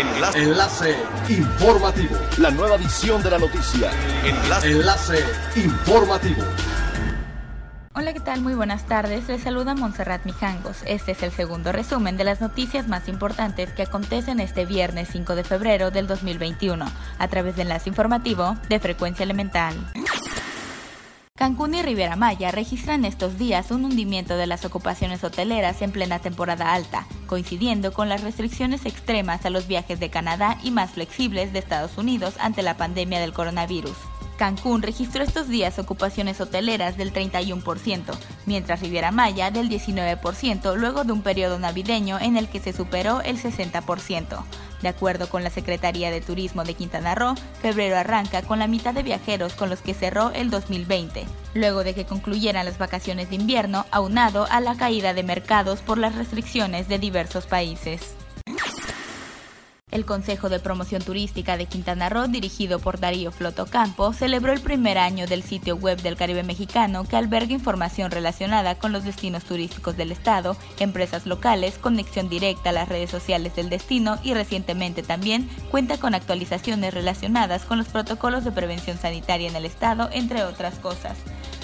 Enlace. Enlace informativo. La nueva edición de la noticia. Enlace. Enlace informativo. Hola, ¿qué tal? Muy buenas tardes. Les saluda Montserrat Mijangos. Este es el segundo resumen de las noticias más importantes que acontecen este viernes 5 de febrero del 2021 a través del enlace informativo de Frecuencia Elemental. Cancún y Riviera Maya registran estos días un hundimiento de las ocupaciones hoteleras en plena temporada alta, coincidiendo con las restricciones extremas a los viajes de Canadá y más flexibles de Estados Unidos ante la pandemia del coronavirus. Cancún registró estos días ocupaciones hoteleras del 31%, mientras Riviera Maya del 19%, luego de un periodo navideño en el que se superó el 60%. De acuerdo con la Secretaría de Turismo de Quintana Roo, febrero arranca con la mitad de viajeros con los que cerró el 2020, luego de que concluyeran las vacaciones de invierno, aunado a la caída de mercados por las restricciones de diversos países. El Consejo de Promoción Turística de Quintana Roo, dirigido por Darío Flotocampo, celebró el primer año del sitio web del Caribe Mexicano que alberga información relacionada con los destinos turísticos del Estado, empresas locales, conexión directa a las redes sociales del destino y recientemente también cuenta con actualizaciones relacionadas con los protocolos de prevención sanitaria en el Estado, entre otras cosas.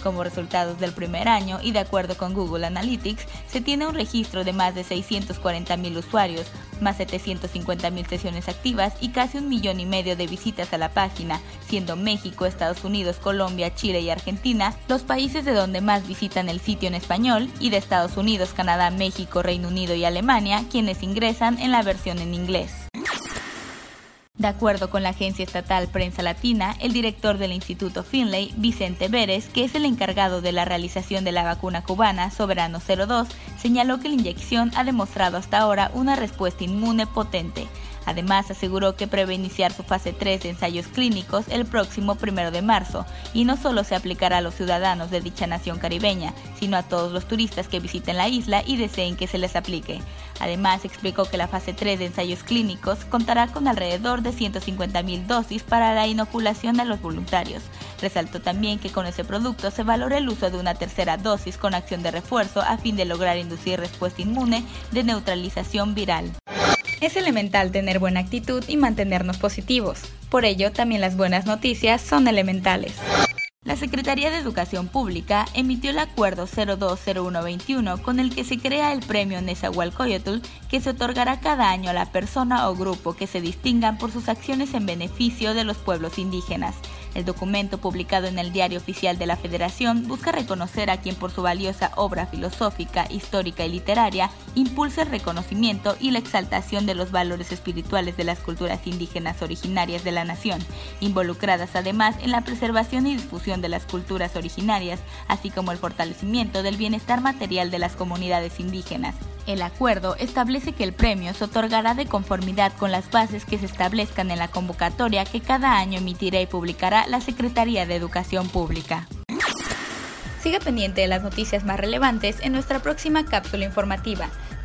Como resultados del primer año y de acuerdo con Google Analytics, se tiene un registro de más de 640.000 usuarios, más 750.000 sesiones activas y casi un millón y medio de visitas a la página, siendo México, Estados Unidos, Colombia, Chile y Argentina los países de donde más visitan el sitio en español y de Estados Unidos, Canadá, México, Reino Unido y Alemania quienes ingresan en la versión en inglés. De acuerdo con la agencia estatal Prensa Latina, el director del Instituto Finlay, Vicente Vélez, que es el encargado de la realización de la vacuna cubana Soberano 02, señaló que la inyección ha demostrado hasta ahora una respuesta inmune potente, Además, aseguró que prevé iniciar su fase 3 de ensayos clínicos el próximo 1 de marzo y no solo se aplicará a los ciudadanos de dicha nación caribeña, sino a todos los turistas que visiten la isla y deseen que se les aplique. Además, explicó que la fase 3 de ensayos clínicos contará con alrededor de 150.000 dosis para la inoculación a los voluntarios. Resaltó también que con ese producto se valora el uso de una tercera dosis con acción de refuerzo a fin de lograr inducir respuesta inmune de neutralización viral. Es elemental tener buena actitud y mantenernos positivos. Por ello, también las buenas noticias son elementales. La Secretaría de Educación Pública emitió el Acuerdo 020121 con el que se crea el premio Nezahualcóyotl que se otorgará cada año a la persona o grupo que se distingan por sus acciones en beneficio de los pueblos indígenas. El documento publicado en el Diario Oficial de la Federación busca reconocer a quien por su valiosa obra filosófica, histórica y literaria impulsa el reconocimiento y la exaltación de los valores espirituales de las culturas indígenas originarias de la nación, involucradas además en la preservación y difusión de las culturas originarias, así como el fortalecimiento del bienestar material de las comunidades indígenas. El acuerdo establece que el premio se otorgará de conformidad con las bases que se establezcan en la convocatoria que cada año emitirá y publicará la Secretaría de Educación Pública. Siga pendiente de las noticias más relevantes en nuestra próxima cápsula informativa.